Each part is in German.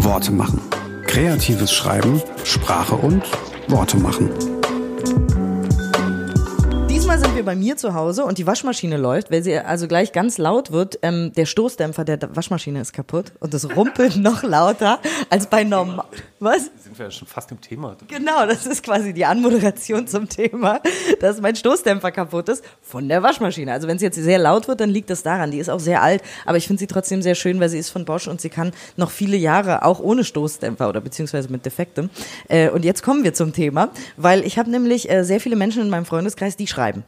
Worte machen. Kreatives Schreiben, Sprache und Worte machen. Diesmal sind wir bei mir zu Hause und die Waschmaschine läuft, weil sie also gleich ganz laut wird. Ähm, der Stoßdämpfer der Waschmaschine ist kaputt und es rumpelt noch lauter als bei normal. Was? Sind wir ja schon fast im Thema. Genau, das ist quasi die Anmoderation zum Thema, dass mein Stoßdämpfer kaputt ist von der Waschmaschine. Also wenn es jetzt sehr laut wird, dann liegt das daran. Die ist auch sehr alt, aber ich finde sie trotzdem sehr schön, weil sie ist von Bosch und sie kann noch viele Jahre auch ohne Stoßdämpfer oder beziehungsweise mit Defektem. Äh, und jetzt kommen wir zum Thema, weil ich habe nämlich äh, sehr viele Menschen in meinem Freundeskreis, die schreiben.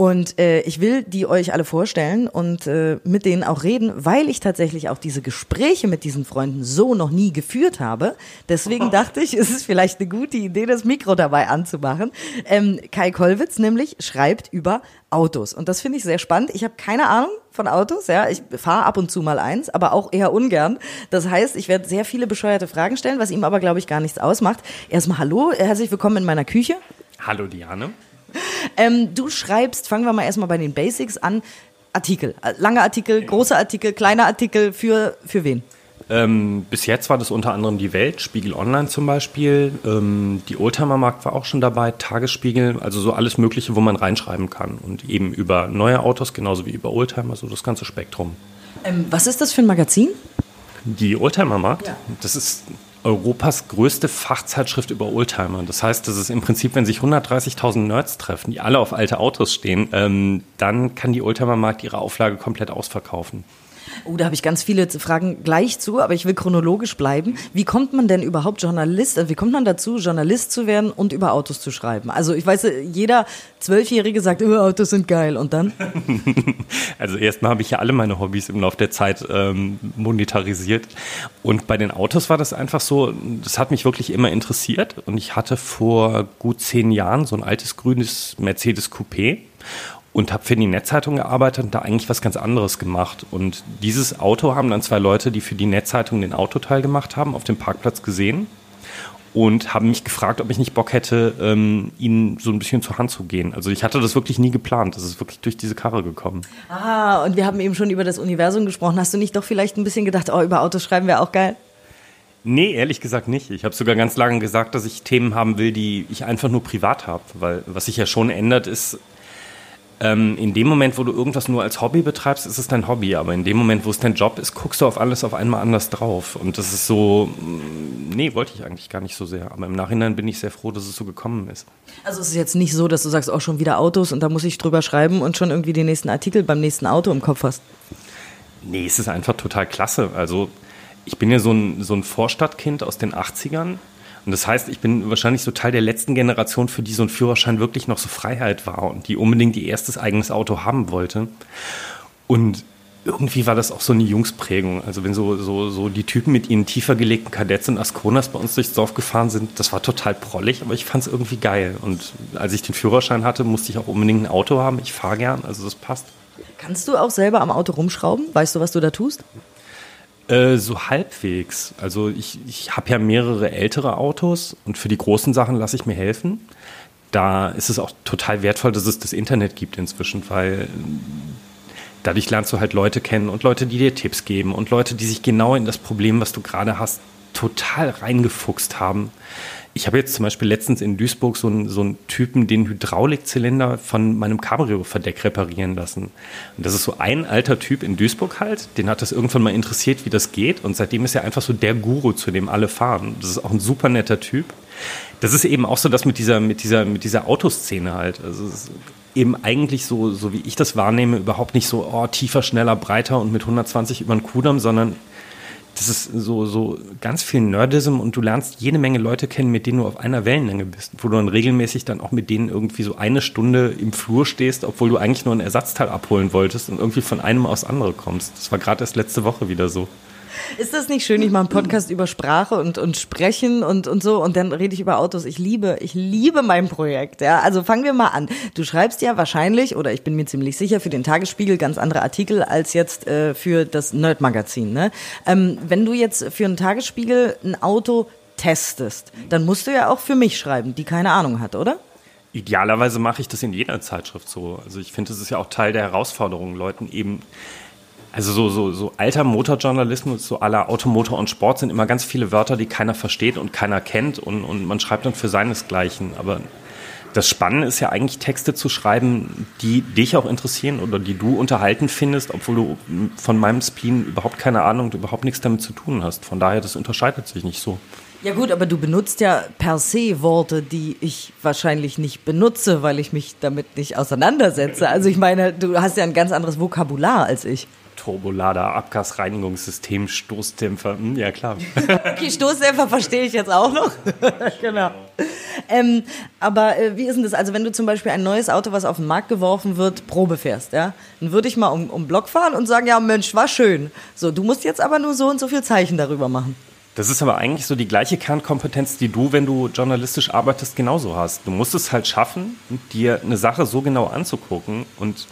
Und äh, ich will die euch alle vorstellen und äh, mit denen auch reden, weil ich tatsächlich auch diese Gespräche mit diesen Freunden so noch nie geführt habe. Deswegen dachte ich, es ist vielleicht eine gute Idee, das Mikro dabei anzumachen. Ähm, Kai Kollwitz nämlich schreibt über Autos und das finde ich sehr spannend. Ich habe keine Ahnung von Autos, ja, ich fahre ab und zu mal eins, aber auch eher ungern. Das heißt, ich werde sehr viele bescheuerte Fragen stellen, was ihm aber glaube ich gar nichts ausmacht. Erstmal hallo, herzlich willkommen in meiner Küche. Hallo Diane. Ähm, du schreibst, fangen wir mal erstmal bei den Basics an, Artikel. Lange Artikel, große Artikel, kleine Artikel, für, für wen? Ähm, bis jetzt war das unter anderem die Welt, Spiegel Online zum Beispiel. Ähm, die Oldtimer-Markt war auch schon dabei, Tagesspiegel, also so alles Mögliche, wo man reinschreiben kann. Und eben über neue Autos, genauso wie über Oldtimer, so das ganze Spektrum. Ähm, was ist das für ein Magazin? Die Oldtimer-Markt, ja. das ist Europas größte Fachzeitschrift über Oldtimer. Das heißt, das ist im Prinzip, wenn sich 130.000 Nerds treffen, die alle auf alte Autos stehen, ähm, dann kann die Oldtimer-Markt ihre Auflage komplett ausverkaufen. Oh, da habe ich ganz viele Fragen gleich zu, aber ich will chronologisch bleiben. Wie kommt man denn überhaupt Journalist, also wie kommt man dazu, Journalist zu werden und über Autos zu schreiben? Also ich weiß, jeder Zwölfjährige sagt, oh, Autos sind geil und dann? Also erstmal habe ich ja alle meine Hobbys im Laufe der Zeit ähm, monetarisiert und bei den Autos war das einfach so, das hat mich wirklich immer interessiert und ich hatte vor gut zehn Jahren so ein altes grünes Mercedes Coupé und habe für die Netzzeitung gearbeitet und da eigentlich was ganz anderes gemacht. Und dieses Auto haben dann zwei Leute, die für die Netzzeitung den Autoteil gemacht haben, auf dem Parkplatz gesehen und haben mich gefragt, ob ich nicht Bock hätte, ähm, ihnen so ein bisschen zur Hand zu gehen. Also ich hatte das wirklich nie geplant. Das ist wirklich durch diese Karre gekommen. Ah, und wir haben eben schon über das Universum gesprochen. Hast du nicht doch vielleicht ein bisschen gedacht, oh, über Autos schreiben wir auch geil? Nee, ehrlich gesagt nicht. Ich habe sogar ganz lange gesagt, dass ich Themen haben will, die ich einfach nur privat habe. Weil was sich ja schon ändert, ist, ähm, in dem Moment, wo du irgendwas nur als Hobby betreibst, ist es dein Hobby. Aber in dem Moment, wo es dein Job ist, guckst du auf alles auf einmal anders drauf. Und das ist so, mm, nee, wollte ich eigentlich gar nicht so sehr. Aber im Nachhinein bin ich sehr froh, dass es so gekommen ist. Also es ist jetzt nicht so, dass du sagst, auch oh, schon wieder Autos und da muss ich drüber schreiben und schon irgendwie den nächsten Artikel beim nächsten Auto im Kopf hast. Nee, es ist einfach total klasse. Also ich bin ja so ein, so ein Vorstadtkind aus den 80ern und das heißt, ich bin wahrscheinlich so Teil der letzten Generation, für die so ein Führerschein wirklich noch so Freiheit war und die unbedingt ihr erstes eigenes Auto haben wollte. Und irgendwie war das auch so eine Jungsprägung. Also wenn so, so, so die Typen mit ihren tiefer gelegten Kadetts und Asconas bei uns durchs Dorf gefahren sind, das war total prollig, aber ich fand es irgendwie geil. Und als ich den Führerschein hatte, musste ich auch unbedingt ein Auto haben. Ich fahre gern, also das passt. Kannst du auch selber am Auto rumschrauben? Weißt du, was du da tust? Äh, so halbwegs. Also ich, ich habe ja mehrere ältere Autos und für die großen Sachen lasse ich mir helfen. Da ist es auch total wertvoll, dass es das Internet gibt inzwischen, weil dadurch lernst du halt Leute kennen und Leute, die dir Tipps geben und Leute, die sich genau in das Problem, was du gerade hast, total reingefuchst haben. Ich habe jetzt zum Beispiel letztens in Duisburg so einen, so einen Typen den Hydraulikzylinder von meinem Cabrio-Verdeck reparieren lassen. Und das ist so ein alter Typ in Duisburg halt, den hat das irgendwann mal interessiert, wie das geht. Und seitdem ist er einfach so der Guru, zu dem alle fahren. Das ist auch ein super netter Typ. Das ist eben auch so das mit dieser, mit dieser, mit dieser Autoszene halt. Also eben eigentlich so, so wie ich das wahrnehme, überhaupt nicht so oh, tiefer, schneller, breiter und mit 120 über den Kudamm, sondern das ist so, so ganz viel Nerdism und du lernst jede Menge Leute kennen, mit denen du auf einer Wellenlänge bist, wo du dann regelmäßig dann auch mit denen irgendwie so eine Stunde im Flur stehst, obwohl du eigentlich nur ein Ersatzteil abholen wolltest und irgendwie von einem aufs andere kommst. Das war gerade erst letzte Woche wieder so. Ist das nicht schön? Ich mache einen Podcast über Sprache und, und Sprechen und, und so und dann rede ich über Autos. Ich liebe, ich liebe mein Projekt. Ja, also fangen wir mal an. Du schreibst ja wahrscheinlich, oder ich bin mir ziemlich sicher, für den Tagesspiegel ganz andere Artikel als jetzt äh, für das Nerd-Magazin. Ne? Ähm, wenn du jetzt für einen Tagesspiegel ein Auto testest, dann musst du ja auch für mich schreiben, die keine Ahnung hat, oder? Idealerweise mache ich das in jeder Zeitschrift so. Also ich finde, das ist ja auch Teil der Herausforderung, Leuten eben Also so, so, so alter Motorjournalismus, so aller Automotor und Sport sind immer ganz viele Wörter, die keiner versteht und keiner kennt und, und man schreibt dann für seinesgleichen. Aber das Spannende ist ja eigentlich Texte zu schreiben, die dich auch interessieren oder die du unterhalten findest, obwohl du von meinem Spleen überhaupt keine Ahnung und überhaupt nichts damit zu tun hast. Von daher, das unterscheidet sich nicht so. Ja gut, aber du benutzt ja per se Worte, die ich wahrscheinlich nicht benutze, weil ich mich damit nicht auseinandersetze. Also ich meine, du hast ja ein ganz anderes Vokabular als ich. Turbolader, Abgasreinigungssystem, Stoßdämpfer, hm, ja klar. okay, Stoßdämpfer verstehe ich jetzt auch noch. genau. Ähm, aber äh, wie ist denn das? Also wenn du zum Beispiel ein neues Auto, was auf den Markt geworfen wird, Probe fährst, ja, dann würde ich mal um, um Block fahren und sagen, ja Mensch, war schön. So, du musst jetzt aber nur so und so viel Zeichen darüber machen. Das ist aber eigentlich so die gleiche Kernkompetenz, die du, wenn du journalistisch arbeitest, genauso hast. Du musst es halt schaffen, dir eine Sache so genau anzugucken und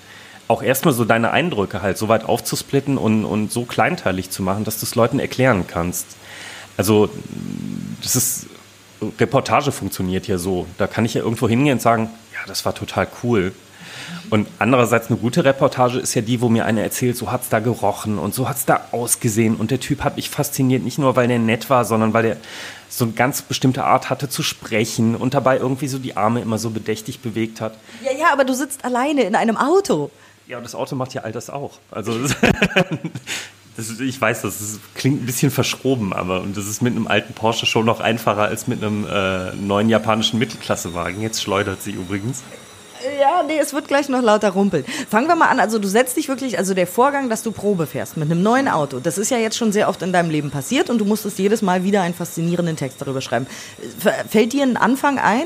auch erstmal so deine Eindrücke halt so weit aufzusplitten und, und so kleinteilig zu machen, dass du es Leuten erklären kannst. Also, das ist, Reportage funktioniert ja so. Da kann ich ja irgendwo hingehen und sagen, ja, das war total cool. Und andererseits eine gute Reportage ist ja die, wo mir einer erzählt, so hat es da gerochen und so hat es da ausgesehen. Und der Typ hat mich fasziniert, nicht nur, weil der nett war, sondern weil der so eine ganz bestimmte Art hatte zu sprechen und dabei irgendwie so die Arme immer so bedächtig bewegt hat. Ja, ja, aber du sitzt alleine in einem Auto. Ja, das Auto macht ja all das auch. Also das, ich weiß, das ist, klingt ein bisschen verschroben, aber und das ist mit einem alten Porsche schon noch einfacher als mit einem äh, neuen japanischen Mittelklassewagen. Jetzt schleudert sie übrigens. Ja, nee, es wird gleich noch lauter rumpeln. Fangen wir mal an. Also du setzt dich wirklich, also der Vorgang, dass du Probe fährst mit einem neuen Auto, das ist ja jetzt schon sehr oft in deinem Leben passiert und du musstest jedes Mal wieder einen faszinierenden Text darüber schreiben. Fällt dir ein Anfang ein?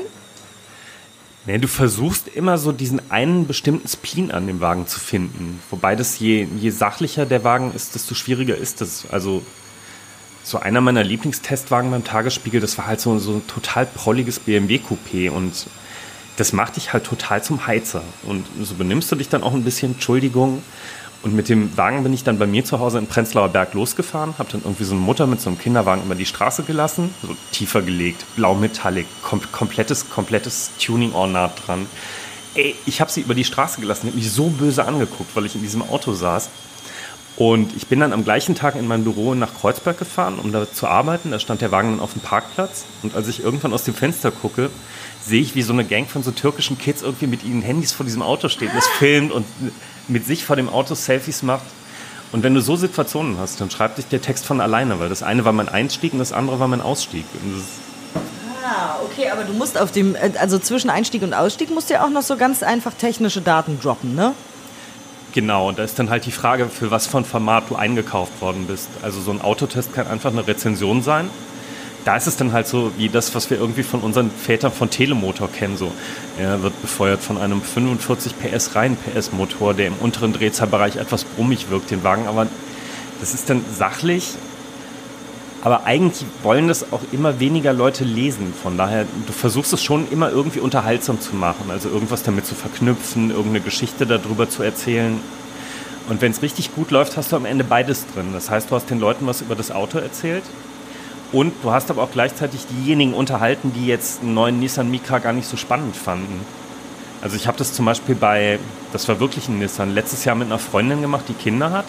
Nee, du versuchst immer so diesen einen bestimmten Spleen an dem Wagen zu finden. Wobei das je, je sachlicher der Wagen ist, desto schwieriger ist es. Also so einer meiner Lieblingstestwagen beim Tagesspiegel, das war halt so, so ein total prolliges BMW-Coupé und das macht dich halt total zum Heizer. Und so benimmst du dich dann auch ein bisschen, Entschuldigung. Und mit dem Wagen bin ich dann bei mir zu Hause in Prenzlauer Berg losgefahren, habe dann irgendwie so eine Mutter mit so einem Kinderwagen über die Straße gelassen, so tiefer gelegt, blau metallic, kom komplettes, komplettes Tuning-Ornat dran. Ey, ich habe sie über die Straße gelassen, hat mich so böse angeguckt, weil ich in diesem Auto saß. Und ich bin dann am gleichen Tag in mein Büro nach Kreuzberg gefahren, um da zu arbeiten. Da stand der Wagen dann auf dem Parkplatz. Und als ich irgendwann aus dem Fenster gucke, sehe ich, wie so eine Gang von so türkischen Kids irgendwie mit ihren Handys vor diesem Auto steht und es filmt und mit sich vor dem Auto Selfies macht. Und wenn du so Situationen hast, dann schreibt sich der Text von alleine, weil das eine war mein Einstieg und das andere war mein Ausstieg. Ah, okay, aber du musst auf dem, also zwischen Einstieg und Ausstieg musst du ja auch noch so ganz einfach technische Daten droppen, ne? Genau, und da ist dann halt die Frage, für was von Format du eingekauft worden bist. Also so ein Autotest kann einfach eine Rezension sein da ist es dann halt so wie das, was wir irgendwie von unseren Vätern von Telemotor kennen. So, er wird befeuert von einem 45 PS rein PS Motor, der im unteren Drehzahlbereich etwas brummig wirkt, den Wagen. Aber das ist dann sachlich. Aber eigentlich wollen das auch immer weniger Leute lesen. Von daher, du versuchst es schon immer irgendwie unterhaltsam zu machen. Also irgendwas damit zu verknüpfen, irgendeine Geschichte darüber zu erzählen. Und wenn es richtig gut läuft, hast du am Ende beides drin. Das heißt, du hast den Leuten was über das Auto erzählt und du hast aber auch gleichzeitig diejenigen unterhalten, die jetzt einen neuen Nissan Micra gar nicht so spannend fanden. Also ich habe das zum Beispiel bei, das war wirklich ein Nissan, letztes Jahr mit einer Freundin gemacht, die Kinder hat.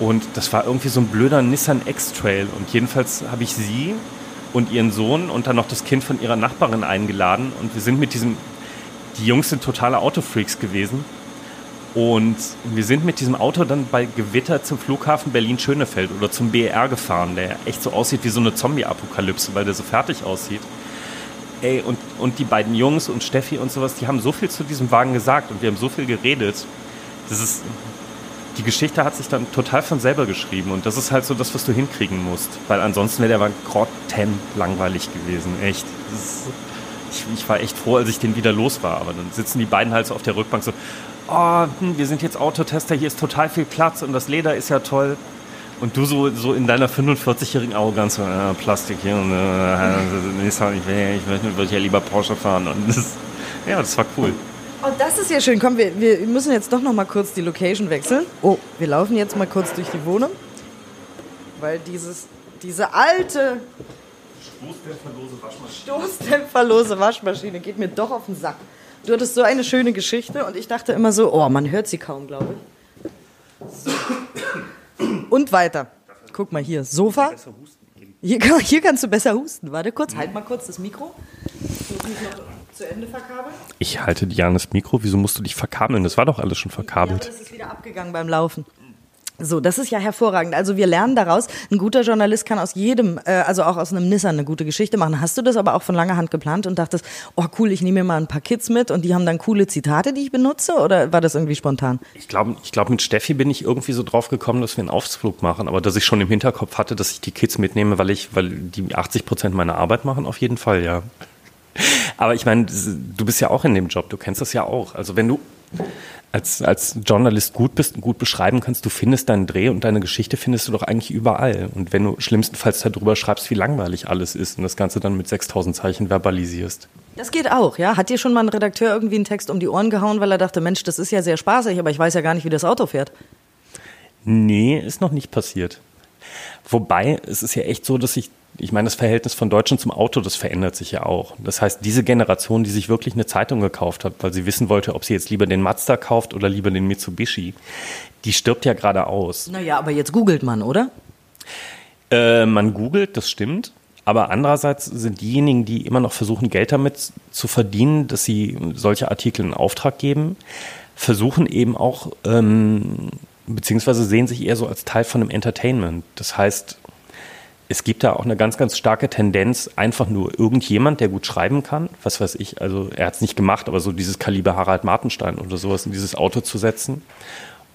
Und das war irgendwie so ein blöder Nissan X-Trail. Und jedenfalls habe ich sie und ihren Sohn und dann noch das Kind von ihrer Nachbarin eingeladen. Und wir sind mit diesem, die Jungs sind totale Autofreaks gewesen. Und wir sind mit diesem Auto dann bei Gewitter zum Flughafen Berlin-Schönefeld oder zum BER gefahren, der echt so aussieht wie so eine Zombie-Apokalypse, weil der so fertig aussieht. Ey, und, und die beiden Jungs und Steffi und sowas, die haben so viel zu diesem Wagen gesagt und wir haben so viel geredet. Das ist, die Geschichte hat sich dann total von selber geschrieben und das ist halt so das, was du hinkriegen musst, weil ansonsten wäre der Wagen grottenlangweilig langweilig gewesen, echt. Ist, ich, ich, war echt froh, als ich den wieder los war, aber dann sitzen die beiden halt so auf der Rückbank so, oh, hm, wir sind jetzt Autotester, hier ist total viel Platz und das Leder ist ja toll. Und du so, so in deiner 45-jährigen Arroganz, so, äh, Plastik hier und äh, Nissan, ich will, ich will ja lieber Porsche fahren. Und das, ja, das war cool. Und das ist ja schön. Komm, wir, wir müssen jetzt doch noch mal kurz die Location wechseln. Oh, wir laufen jetzt mal kurz durch die Wohnung. Weil dieses, diese alte Stoßdämpferlose Waschmaschine. Stoßdämpferlose Waschmaschine geht mir doch auf den Sack. Du hattest so eine schöne Geschichte und ich dachte immer so, oh, man hört sie kaum, glaube ich. So. Und weiter. Guck mal hier, Sofa. Hier, hier kannst du besser husten. Warte kurz, halt mal kurz das Mikro. Ich muss mich noch zu Ende verkabeln. Ich halte dir an das Mikro. Wieso musst du dich verkabeln? Das war doch alles schon Ja, verkabelt. das ist wieder abgegangen beim Laufen. So, das ist ja hervorragend. Also wir lernen daraus, ein guter Journalist kann aus jedem, äh, also auch aus einem Nissan eine gute Geschichte machen. Hast du das aber auch von langer Hand geplant und dachtest, oh cool, ich nehme mir mal ein paar Kids mit und die haben dann coole Zitate, die ich benutze? Oder war das irgendwie spontan? Ich glaube, ich glaub, mit Steffi bin ich irgendwie so drauf gekommen, dass wir einen Ausflug machen, aber dass ich schon im Hinterkopf hatte, dass ich die Kids mitnehme, weil ich, weil die 80 Prozent meiner Arbeit machen, auf jeden Fall, ja. Aber ich meine, du bist ja auch in dem Job, du kennst das ja auch. Also wenn du als, als Journalist gut bist und gut beschreiben kannst, du findest deinen Dreh und deine Geschichte findest du doch eigentlich überall. Und wenn du schlimmstenfalls darüber schreibst, wie langweilig alles ist und das Ganze dann mit 6000 Zeichen verbalisierst. Das geht auch, ja. Hat dir schon mal ein Redakteur irgendwie einen Text um die Ohren gehauen, weil er dachte, Mensch, das ist ja sehr spaßig, aber ich weiß ja gar nicht, wie das Auto fährt. Nee, ist noch nicht passiert. Wobei, es ist ja echt so, dass ich, ich meine, das Verhältnis von Deutschen zum Auto, das verändert sich ja auch. Das heißt, diese Generation, die sich wirklich eine Zeitung gekauft hat, weil sie wissen wollte, ob sie jetzt lieber den Mazda kauft oder lieber den Mitsubishi, die stirbt ja gerade aus. Naja, aber jetzt googelt man, oder? Äh, man googelt, das stimmt. Aber andererseits sind diejenigen, die immer noch versuchen, Geld damit zu verdienen, dass sie solche Artikel in Auftrag geben, versuchen eben auch, ähm, beziehungsweise sehen sich eher so als Teil von einem Entertainment. Das heißt, es gibt da auch eine ganz, ganz starke Tendenz, einfach nur irgendjemand, der gut schreiben kann, was weiß ich, also er hat es nicht gemacht, aber so dieses Kaliber Harald Martenstein oder sowas in dieses Auto zu setzen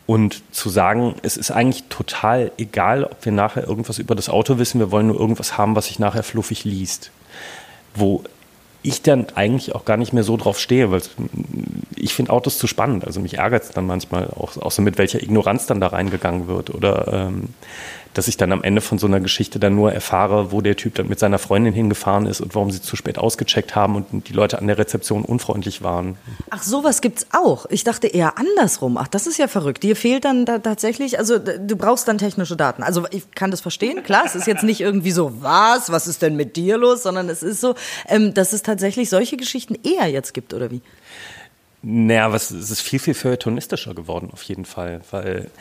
und zu sagen, es ist eigentlich total egal, ob wir nachher irgendwas über das Auto wissen, wir wollen nur irgendwas haben, was sich nachher fluffig liest. Wo ich dann eigentlich auch gar nicht mehr so drauf stehe, weil ich finde Autos zu spannend. Also mich ärgert es dann manchmal auch, auch so mit welcher Ignoranz dann da reingegangen wird oder ähm, dass ich dann am Ende von so einer Geschichte dann nur erfahre, wo der Typ dann mit seiner Freundin hingefahren ist und warum sie zu spät ausgecheckt haben und die Leute an der Rezeption unfreundlich waren. Ach, sowas gibt's auch. Ich dachte eher andersrum. Ach, das ist ja verrückt. Dir fehlt dann da tatsächlich, also du brauchst dann technische Daten. Also ich kann das verstehen, klar. Es ist jetzt nicht irgendwie so, was, was ist denn mit dir los, sondern es ist so, ähm, dass es tatsächlich solche Geschichten eher jetzt gibt, oder wie? Naja, was, es ist viel, viel feuilletonistischer geworden auf jeden Fall, weil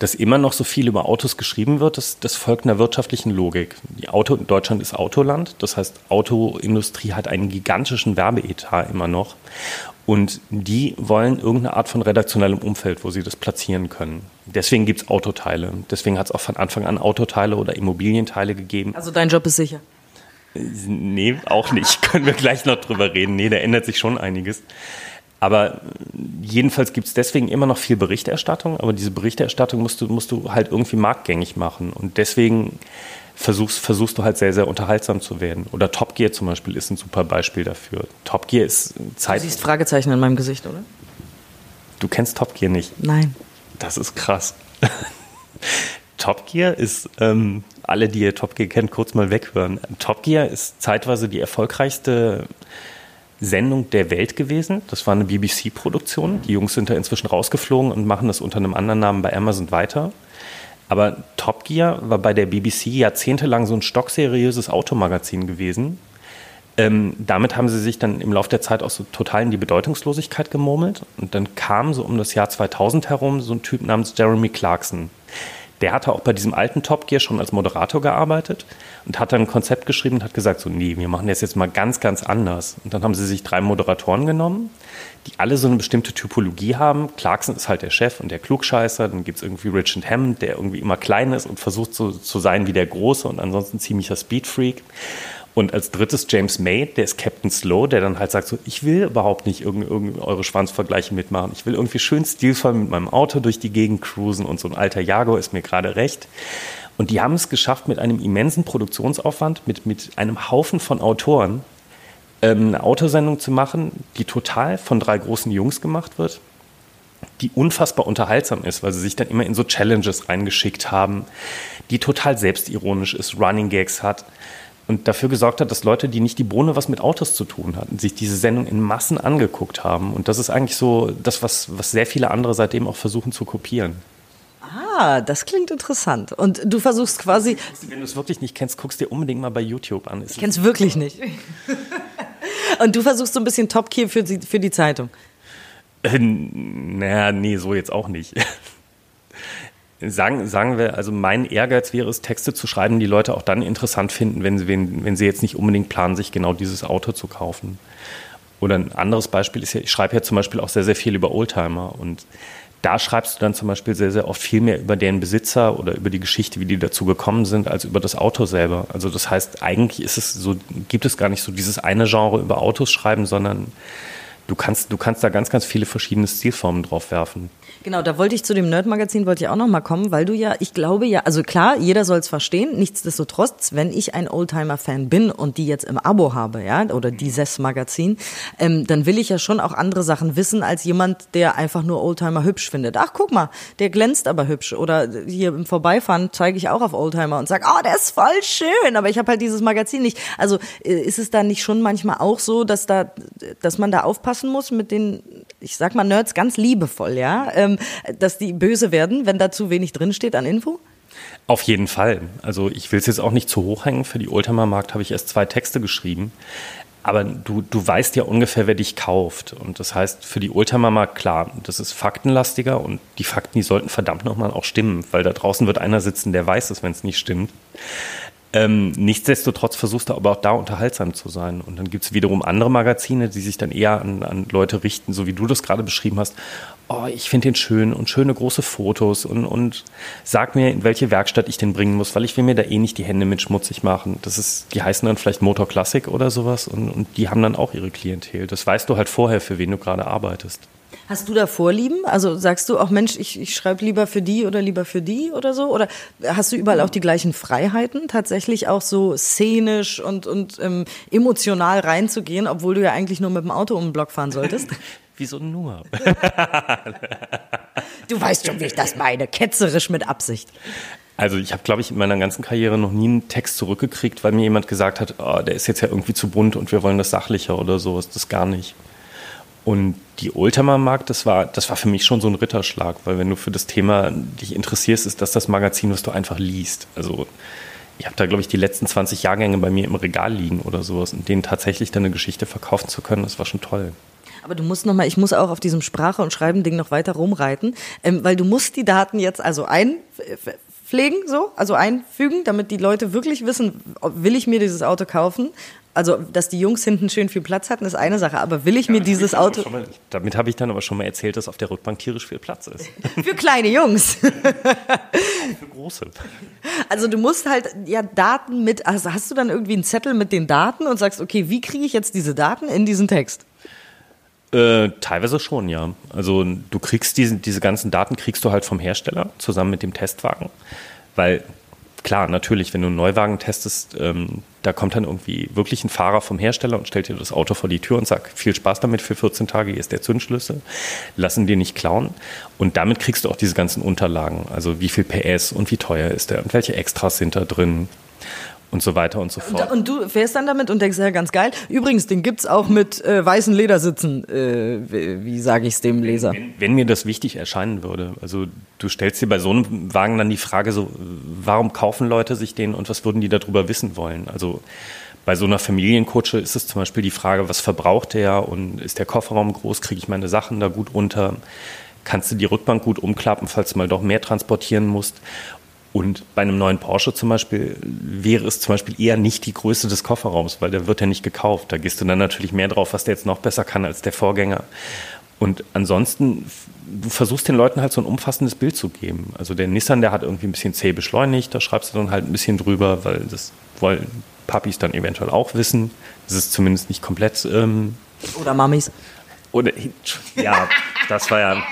dass immer noch so viel über Autos geschrieben wird, das, das folgt einer wirtschaftlichen Logik. Die Auto, Deutschland ist Autoland, das heißt, Autoindustrie hat einen gigantischen Werbeetat immer noch. Und die wollen irgendeine Art von redaktionellem Umfeld, wo sie das platzieren können. Deswegen gibt's Autoteile. Deswegen hat es auch von Anfang an Autoteile oder Immobilienteile gegeben. Also dein Job ist sicher. Nee, auch nicht. Können wir gleich noch drüber reden. Nee, da ändert sich schon einiges. Aber jedenfalls gibt es deswegen immer noch viel Berichterstattung, aber diese Berichterstattung musst du, musst du halt irgendwie marktgängig machen. Und deswegen versuchst, versuchst du halt sehr, sehr unterhaltsam zu werden. Oder Top Gear zum Beispiel ist ein super Beispiel dafür. Top Gear ist Du Zeit. siehst Fragezeichen in meinem Gesicht, oder? Du kennst Top Gear nicht. Nein. Das ist krass. Top Gear ist, ähm, alle, die ihr Top Gear kennt, kurz mal weghören. Top Gear ist zeitweise die erfolgreichste Sendung der Welt gewesen. Das war eine BBC-Produktion. Die Jungs sind da inzwischen rausgeflogen und machen das unter einem anderen Namen bei Amazon weiter. Aber Top Gear war bei der BBC jahrzehntelang so ein stockseriöses Automagazin gewesen. Ähm, damit haben sie sich dann im Laufe der Zeit auch so total in die Bedeutungslosigkeit gemurmelt. Und dann kam so um das Jahr 2000 herum so ein Typ namens Jeremy Clarkson. Der hatte auch bei diesem alten Top Gear schon als Moderator gearbeitet und hat dann ein Konzept geschrieben und hat gesagt, so, nee, wir machen das jetzt mal ganz, ganz anders. Und dann haben sie sich drei Moderatoren genommen, die alle so eine bestimmte Typologie haben. Clarkson ist halt der Chef und der Klugscheißer. Dann gibt's irgendwie Richard Hammond, der irgendwie immer klein ist und versucht so zu sein wie der Große und ansonsten ziemlicher Speedfreak. Und als drittes James May, der ist Captain Slow, der dann halt sagt so, ich will überhaupt nicht irgend, irgend eure Schwanzvergleiche mitmachen. Ich will irgendwie schön stilvoll mit meinem Auto durch die Gegend cruisen und so ein alter Jaguar ist mir gerade recht. Und die haben es geschafft, mit einem immensen Produktionsaufwand, mit, mit einem Haufen von Autoren, ähm, eine Autosendung zu machen, die total von drei großen Jungs gemacht wird, die unfassbar unterhaltsam ist, weil sie sich dann immer in so Challenges reingeschickt haben, die total selbstironisch ist, Running Gags hat und dafür gesorgt hat, dass Leute, die nicht die Bohne was mit Autos zu tun hatten, sich diese Sendung in Massen angeguckt haben. Und das ist eigentlich so das, was, was sehr viele andere seitdem auch versuchen zu kopieren. Ah, das klingt interessant. Und du versuchst quasi, Wenn du es wirklich nicht kennst, guckst dir unbedingt mal bei YouTube an. Es ich kenn's wirklich nicht. Und du versuchst so ein bisschen Top Gear für die, für die Zeitung. Äh, naja, nee, so jetzt auch nicht. Sagen, sagen wir, also mein Ehrgeiz wäre es, Texte zu schreiben, die Leute auch dann interessant finden, wenn sie, wenn, wenn sie jetzt nicht unbedingt planen, sich genau dieses Auto zu kaufen. Oder ein anderes Beispiel ist ja, ich schreibe ja zum Beispiel auch sehr, sehr viel über Oldtimer und da schreibst du dann zum Beispiel sehr, sehr oft viel mehr über deren Besitzer oder über die Geschichte, wie die dazu gekommen sind, als über das Auto selber. Also das heißt, eigentlich ist es so, gibt es gar nicht so dieses eine Genre über Autos schreiben, sondern du kannst, du kannst da ganz, ganz viele verschiedene Stilformen drauf werfen. Genau, da wollte ich zu dem Nerd-Magazin wollte ich auch noch mal kommen, weil du ja, ich glaube ja, also klar, jeder soll es verstehen. Nichtsdestotrotz, wenn ich ein Oldtimer-Fan bin und die jetzt im Abo habe, ja, oder dieses Magazin, ähm, dann will ich ja schon auch andere Sachen wissen als jemand, der einfach nur Oldtimer hübsch findet. Ach, guck mal, der glänzt aber hübsch. Oder hier im Vorbeifahren zeige ich auch auf Oldtimer und sage, oh, der ist voll schön, aber ich habe halt dieses Magazin nicht. Also äh, ist es da nicht schon manchmal auch so, dass da, dass man da aufpassen muss mit den, ich sag mal Nerds ganz liebevoll, ja? Ähm, ähm, dass die böse werden, wenn da zu wenig drinsteht an Info? Auf jeden Fall. Also ich will es jetzt auch nicht zu hoch hängen. Für die Oldtimer Markt habe ich erst zwei Texte geschrieben. Aber du, du weißt ja ungefähr, wer dich kauft. Und das heißt, für die Oldtimer Markt, klar, das ist faktenlastiger und die Fakten, die sollten verdammt nochmal auch stimmen, weil da draußen wird einer sitzen, der weiß es, wenn es nicht stimmt. Ähm, nichtsdestotrotz versuchst du aber auch da unterhaltsam zu sein. Und dann gibt es wiederum andere Magazine, die sich dann eher an, an Leute richten, so wie du das gerade beschrieben hast. Oh, ich finde den schön und schöne große Fotos und, und sag mir, in welche Werkstatt ich den bringen muss, weil ich will mir da eh nicht die Hände mit schmutzig machen. Das ist, die heißen dann vielleicht Motor Classic oder sowas und, und die haben dann auch ihre Klientel. Das weißt du halt vorher, für wen du gerade arbeitest. Hast du da Vorlieben? Also sagst du auch, Mensch, ich, ich schreibe lieber für die oder lieber für die oder so? Oder hast du überall auch die gleichen Freiheiten, tatsächlich auch so szenisch und, und ähm, emotional reinzugehen, obwohl du ja eigentlich nur mit dem Auto um den Block fahren solltest? Wieso nur? du weißt schon, wie ich das meine, ketzerisch mit Absicht. Also ich habe, glaube ich, in meiner ganzen Karriere noch nie einen Text zurückgekriegt, weil mir jemand gesagt hat, oh, der ist jetzt ja irgendwie zu bunt und wir wollen das sachlicher oder so. Ist das gar nicht. Und die Oldtimer-Markt, das war, das war für mich schon so ein Ritterschlag, weil wenn du für das Thema dich interessierst, ist das das Magazin, was du einfach liest. Also ich habe da, glaube ich, die letzten 20 Jahrgänge bei mir im Regal liegen oder sowas und denen tatsächlich dann eine Geschichte verkaufen zu können, das war schon toll. Aber du musst nochmal, ich muss auch auf diesem Sprache- und Schreiben-Ding noch weiter rumreiten, ähm, weil du musst die Daten jetzt also einpflegen, so, also einfügen, damit die Leute wirklich wissen, will ich mir dieses Auto kaufen? Also, dass die Jungs hinten schön viel Platz hatten, ist eine Sache, aber will ich ja, mir dieses Auto. Mal, damit habe ich dann aber schon mal erzählt, dass auf der Rückbank tierisch viel Platz ist. Für kleine Jungs. Für große. Also du musst halt ja Daten mit, also hast du dann irgendwie einen Zettel mit den Daten und sagst, okay, wie kriege ich jetzt diese Daten in diesen Text? Äh, teilweise schon, ja. Also du kriegst diese, diese ganzen Daten kriegst du halt vom Hersteller zusammen mit dem Testwagen, weil klar, natürlich, wenn du einen Neuwagen testest, ähm, da kommt dann irgendwie wirklich ein Fahrer vom Hersteller und stellt dir das Auto vor die Tür und sagt, viel Spaß damit für 14 Tage, hier ist der Zündschlüssel, lassen dir nicht klauen. Und damit kriegst du auch diese ganzen Unterlagen, also wie viel PS und wie teuer ist der und welche Extras sind da drin und so weiter und so fort. Und, du fährst dann damit und denkst, ja, ganz geil. Übrigens, den gibt's auch mit äh, weißen Ledersitzen. Äh, wie, wie sage ich es dem Leser? Wenn, wenn, mir das wichtig erscheinen würde. Also du stellst dir bei so einem Wagen dann die Frage so, warum kaufen Leute sich den und was würden die darüber wissen wollen? Also bei so einer Familienkutsche ist es zum Beispiel die Frage, was verbraucht der und ist der Kofferraum groß, kriege ich meine Sachen da gut runter? Kannst du die Rückbank gut umklappen, falls du mal doch mehr transportieren musst? Und bei einem neuen Porsche zum Beispiel wäre es zum Beispiel eher nicht die Größe des Kofferraums, weil der wird ja nicht gekauft. Da gehst du dann natürlich mehr drauf, was der jetzt noch besser kann als der Vorgänger. Und ansonsten, du versuchst den Leuten halt so ein umfassendes Bild zu geben. Also der Nissan, der hat irgendwie ein bisschen zäh beschleunigt, da schreibst du dann halt ein bisschen drüber, weil das wollen Papis dann eventuell auch wissen. Das ist zumindest nicht komplett. Ähm, oder Mamis. Oder, ja, das war ja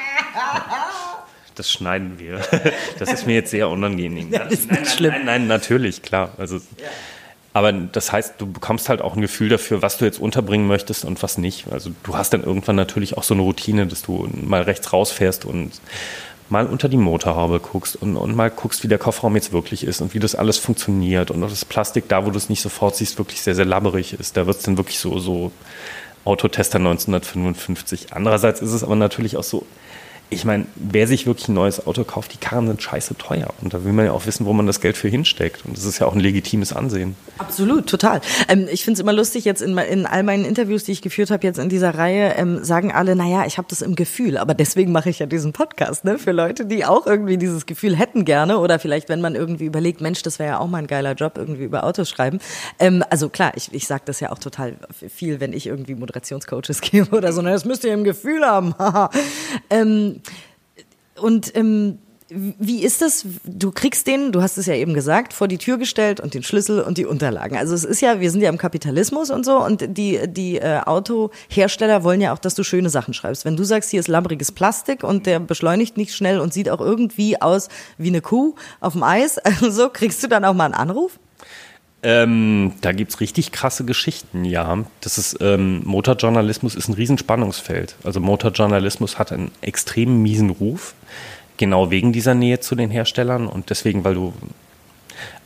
das schneiden wir. Das ist mir jetzt sehr unangenehm. Ja, ist nein, nicht schlimm. Nein, nein, natürlich, klar. Also, ja. Aber das heißt, du bekommst halt auch ein Gefühl dafür, was du jetzt unterbringen möchtest und was nicht. Also du hast dann irgendwann natürlich auch so eine Routine, dass du mal rechts rausfährst und mal unter die Motorhaube guckst und, und mal guckst, wie der Kofferraum jetzt wirklich ist und wie das alles funktioniert und das Plastik da, wo du es nicht sofort siehst, wirklich sehr, sehr labberig ist. Da wird es dann wirklich so, so Autotester 1955. Andererseits ist es aber natürlich auch so, ich meine, wer sich wirklich ein neues Auto kauft, die Karren sind scheiße teuer. Und da will man ja auch wissen, wo man das Geld für hinsteckt. Und das ist ja auch ein legitimes Ansehen. Absolut, total. Ähm, ich finde es immer lustig, jetzt in, in, all meinen Interviews, die ich geführt habe, jetzt in dieser Reihe, ähm, sagen alle, naja, ich habe das im Gefühl. Aber deswegen mache ich ja diesen Podcast, ne? Für Leute, die auch irgendwie dieses Gefühl hätten gerne. Oder vielleicht, wenn man irgendwie überlegt, Mensch, das wäre ja auch mal ein geiler Job, irgendwie über Autos schreiben. Ähm, also klar, ich, ich sage das ja auch total viel, wenn ich irgendwie Moderationscoaches gebe oder so. Na, das müsst ihr im Gefühl haben. ähm, und ähm, wie ist das? Du kriegst den, du hast es ja eben gesagt, vor die Tür gestellt und den Schlüssel und die Unterlagen. Also es ist ja, wir sind ja im Kapitalismus und so und die, die äh, Autohersteller wollen ja auch, dass du schöne Sachen schreibst. Wenn du sagst, hier ist labbriges Plastik und der beschleunigt nicht schnell und sieht auch irgendwie aus wie eine Kuh auf dem Eis, also kriegst du dann auch mal einen Anruf? Ähm, da gibt's richtig krasse Geschichten, ja. Das ist, ähm, Motorjournalismus ist ein Riesenspannungsfeld. Also Motorjournalismus hat einen extrem miesen Ruf, genau wegen dieser Nähe zu den Herstellern und deswegen, weil du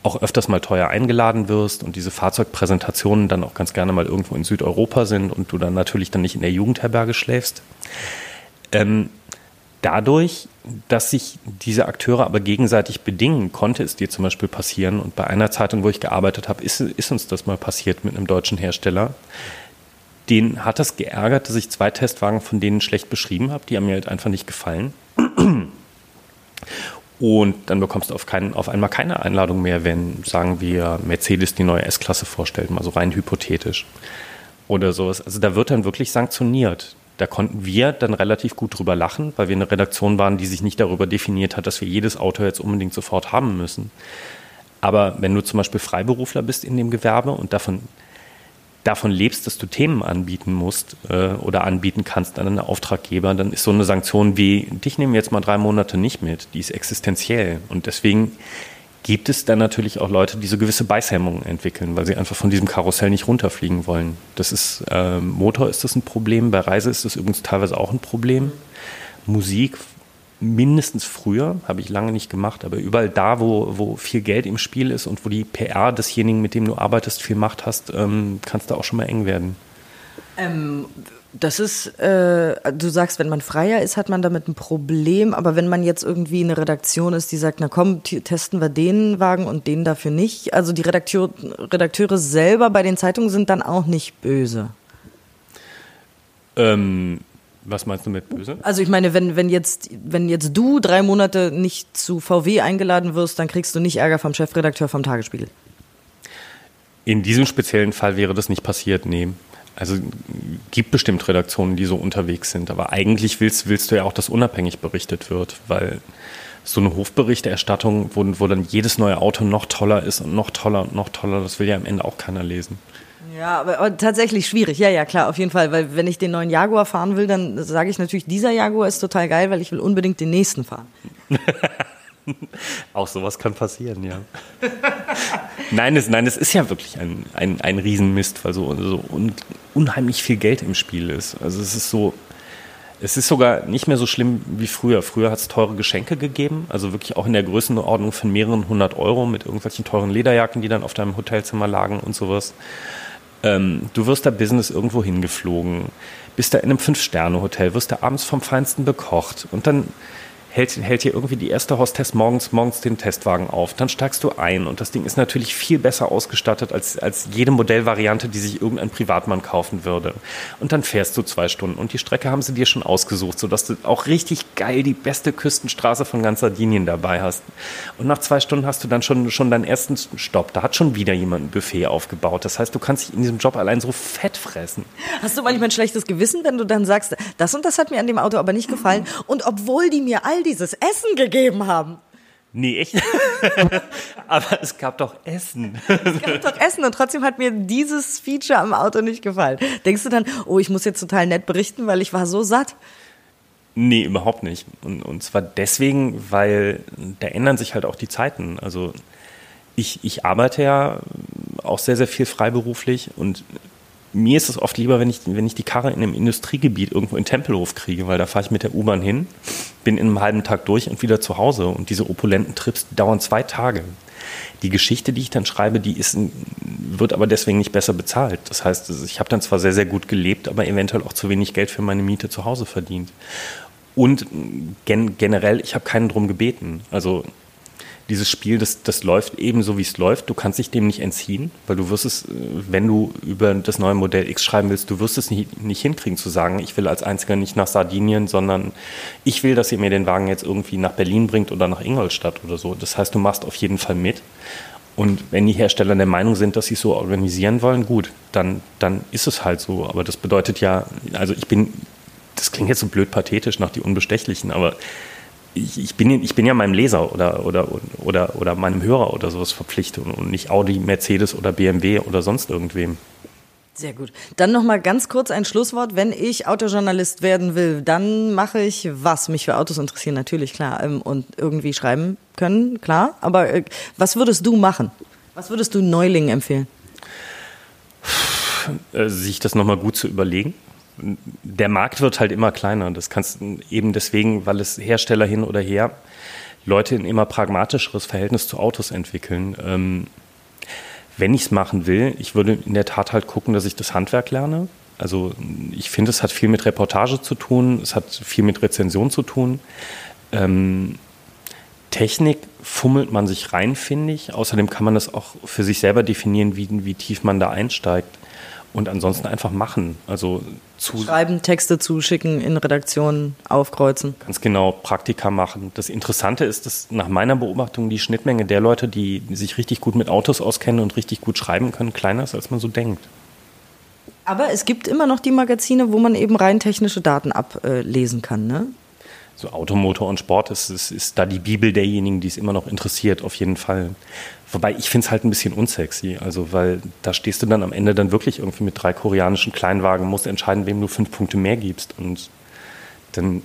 auch öfters mal teuer eingeladen wirst und diese Fahrzeugpräsentationen dann auch ganz gerne mal irgendwo in Südeuropa sind und du dann natürlich dann nicht in der Jugendherberge schläfst. Ähm, dadurch, dass sich diese Akteure aber gegenseitig bedingen, konnte es dir zum Beispiel passieren. Und bei einer Zeitung, wo ich gearbeitet habe, ist, ist uns das mal passiert mit einem deutschen Hersteller. Den hat das geärgert, dass ich zwei Testwagen von denen schlecht beschrieben habe. Die haben mir halt einfach nicht gefallen. Und dann bekommst du auf, keinen, auf einmal keine Einladung mehr, wenn, sagen wir, Mercedes die neue S-Klasse vorstellt, mal so rein hypothetisch. Oder sowas. Also da wird dann wirklich sanktioniert. Da konnten wir dann relativ gut drüber lachen, weil wir eine Redaktion waren, die sich nicht darüber definiert hat, dass wir jedes Auto jetzt unbedingt sofort haben müssen. Aber wenn du zum Beispiel Freiberufler bist in dem Gewerbe und davon, davon lebst, dass du Themen anbieten musst äh, oder anbieten kannst an einen Auftraggeber, dann ist so eine Sanktion wie, dich nehmen wir jetzt mal drei Monate nicht mit, die ist existenziell. Und deswegen gibt es dann natürlich auch Leute, die so gewisse Beißhemmungen entwickeln, weil sie einfach von diesem Karussell nicht runterfliegen wollen. Das ist, äh, Motor ist das ein Problem, bei Reise ist das übrigens teilweise auch ein Problem. Musik mindestens früher, habe ich lange nicht gemacht, aber überall da, wo, wo viel Geld im Spiel ist und wo die PR desjenigen, mit dem du arbeitest, viel Macht hast, ähm, kann es da auch schon mal eng werden. Ähm, das ist, äh, du sagst, wenn man freier ist, hat man damit ein Problem. Aber wenn man jetzt irgendwie eine Redaktion ist, die sagt, na komm, testen wir den Wagen und den dafür nicht. Also die Redakteur, Redakteure selber bei den Zeitungen sind dann auch nicht böse. Ähm, was meinst du mit böse? Also ich meine, wenn, wenn, jetzt, wenn jetzt du drei Monate nicht zu VW eingeladen wirst, dann kriegst du nicht Ärger vom Chefredakteur vom Tagesspiegel. In diesem speziellen Fall wäre das nicht passiert, nee. Also gibt bestimmt Redaktionen, die so unterwegs sind, aber eigentlich willst, willst du ja auch, dass unabhängig berichtet wird, weil so eine Hofberichterstattung, wo, wo dann jedes neue Auto noch toller ist und noch toller und noch toller, das will ja am Ende auch keiner lesen. Ja, aber, aber, tatsächlich schwierig. Ja, ja, klar, auf jeden Fall. Weil wenn ich den neuen Jaguar fahren will, dann sage ich natürlich, dieser Jaguar ist total geil, weil ich will unbedingt den nächsten fahren. Auch sowas kann passieren, ja. nein, es, nein, es ist ja wirklich ein, ein, ein Riesenmist, weil so, so un, unheimlich viel Geld im Spiel ist. Also es ist so, es ist sogar nicht mehr so schlimm wie früher. Früher hat es teure Geschenke gegeben, also wirklich auch in der Größenordnung von mehreren hundert Euro mit irgendwelchen teuren Lederjacken, die dann auf deinem Hotelzimmer lagen und sowas. Ähm, du wirst da Business irgendwo hingeflogen, bist da in einem Fünf-Sterne-Hotel, wirst da abends vom Feinsten bekocht und dann hält, hält hier irgendwie die erste Hostess morgens, morgens den Testwagen auf. Dann steigst du ein und das Ding ist natürlich viel besser ausgestattet als, als jede Modellvariante, die sich irgendein Privatmann kaufen würde. Und dann fährst du zwei Stunden und die Strecke haben sie dir schon ausgesucht, sodass du auch richtig geil die beste Küstenstraße von ganz Sardinien dabei hast. Und nach zwei Stunden hast du dann schon, schon deinen ersten Stopp. Da hat schon wieder jemand ein Buffet aufgebaut. Das heißt, du kannst dich in diesem Job allein so fett fressen. Hast du manchmal ein schlechtes Gewissen, wenn du dann sagst, das und das hat mir an dem Auto aber nicht gefallen und obwohl die mir all dieses Essen gegeben haben. Nee, echt? Aber es gab doch Essen. es gab doch Essen und trotzdem hat mir dieses Feature am Auto nicht gefallen. Denkst du dann, oh, ich muss jetzt total nett berichten, weil ich war so satt? Nee, überhaupt nicht. Und, und zwar deswegen, weil da ändern sich halt auch die Zeiten. Also ich, ich arbeite ja auch sehr, sehr viel freiberuflich und mir ist es oft lieber, wenn ich, wenn ich die Karre in einem Industriegebiet irgendwo in Tempelhof kriege, weil da fahre ich mit der U-Bahn hin, bin in einem halben Tag durch und wieder zu Hause. Und diese opulenten Trips dauern zwei Tage. Die Geschichte, die ich dann schreibe, die ist, wird aber deswegen nicht besser bezahlt. Das heißt, ich habe dann zwar sehr, sehr gut gelebt, aber eventuell auch zu wenig Geld für meine Miete zu Hause verdient. Und gen generell, ich habe keinen drum gebeten. Also dieses Spiel, das, das läuft ebenso, wie es läuft. Du kannst dich dem nicht entziehen, weil du wirst es, wenn du über das neue Modell X schreiben willst, du wirst es nicht, nicht hinkriegen zu sagen, ich will als Einziger nicht nach Sardinien, sondern ich will, dass ihr mir den Wagen jetzt irgendwie nach Berlin bringt oder nach Ingolstadt oder so. Das heißt, du machst auf jeden Fall mit. Und wenn die Hersteller der Meinung sind, dass sie es so organisieren wollen, gut, dann, dann ist es halt so. Aber das bedeutet ja, also ich bin, das klingt jetzt so blöd pathetisch nach die Unbestechlichen, aber ich, ich, bin, ich bin ja meinem Leser oder, oder, oder, oder meinem Hörer oder sowas verpflichtet und nicht Audi, Mercedes oder BMW oder sonst irgendwem. Sehr gut. Dann noch mal ganz kurz ein Schlusswort. Wenn ich Autojournalist werden will, dann mache ich was? Mich für Autos interessieren, natürlich, klar. Ähm, und irgendwie schreiben können, klar. Aber äh, was würdest du machen? Was würdest du Neulingen empfehlen? Äh, sich das noch mal gut zu überlegen der Markt wird halt immer kleiner. Das kannst eben deswegen, weil es Hersteller hin oder her Leute ein immer pragmatischeres Verhältnis zu Autos entwickeln. Ähm, wenn ich es machen will, ich würde in der Tat halt gucken, dass ich das Handwerk lerne. Also ich finde, es hat viel mit Reportage zu tun, es hat viel mit Rezension zu tun. Ähm, Technik fummelt man sich rein, finde ich. Außerdem kann man das auch für sich selber definieren, wie, wie tief man da einsteigt und ansonsten einfach machen. Also zu schreiben, Texte zuschicken, in Redaktionen aufkreuzen. Ganz genau, Praktika machen. Das Interessante ist, dass nach meiner Beobachtung die Schnittmenge der Leute, die sich richtig gut mit Autos auskennen und richtig gut schreiben können, kleiner ist, als man so denkt. Aber es gibt immer noch die Magazine, wo man eben rein technische Daten ablesen kann, ne? So Automotor und Sport ist, ist, ist da die Bibel derjenigen, die es immer noch interessiert, auf jeden Fall. Wobei ich finde es halt ein bisschen unsexy, also weil da stehst du dann am Ende dann wirklich irgendwie mit drei koreanischen Kleinwagen, musst entscheiden, wem du fünf Punkte mehr gibst und dann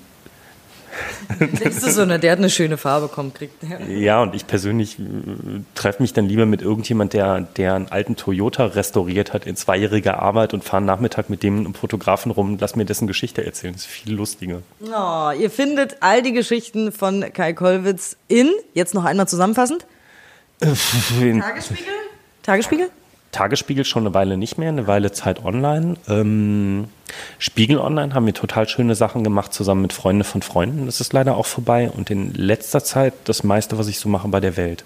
Denkst du so, ne, der hat eine schöne Farbe, komm, kriegt der. Ja, und ich persönlich äh, treffe mich dann lieber mit irgendjemand, der, der einen alten Toyota restauriert hat in zweijähriger Arbeit und fahre Nachmittag mit dem Fotografen rum, lass mir dessen Geschichte erzählen. Das ist viel lustiger. Oh, ihr findet all die Geschichten von Kai Kollwitz in, jetzt noch einmal zusammenfassend, Tagesspiegel? Tagesspiegel? Tagesspiegel schon eine Weile nicht mehr, eine Weile Zeit online. Ähm, Spiegel Online haben wir total schöne Sachen gemacht, zusammen mit Freunde von Freunden. Das ist leider auch vorbei. Und in letzter Zeit das meiste, was ich so mache bei der Welt.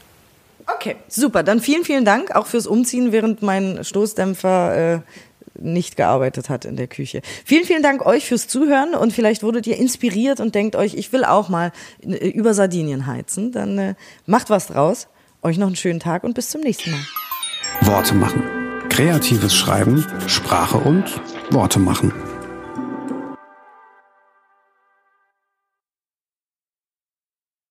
Okay, super. Dann vielen, vielen Dank auch fürs Umziehen, während mein Stoßdämpfer äh, nicht gearbeitet hat in der Küche. Vielen, vielen Dank euch fürs Zuhören und vielleicht wurdet ihr inspiriert und denkt euch, ich will auch mal äh, über Sardinien heizen. Dann äh, macht was draus. Euch noch einen schönen Tag und bis zum nächsten Mal. Worte machen. Kreatives Schreiben, Sprache und Worte machen.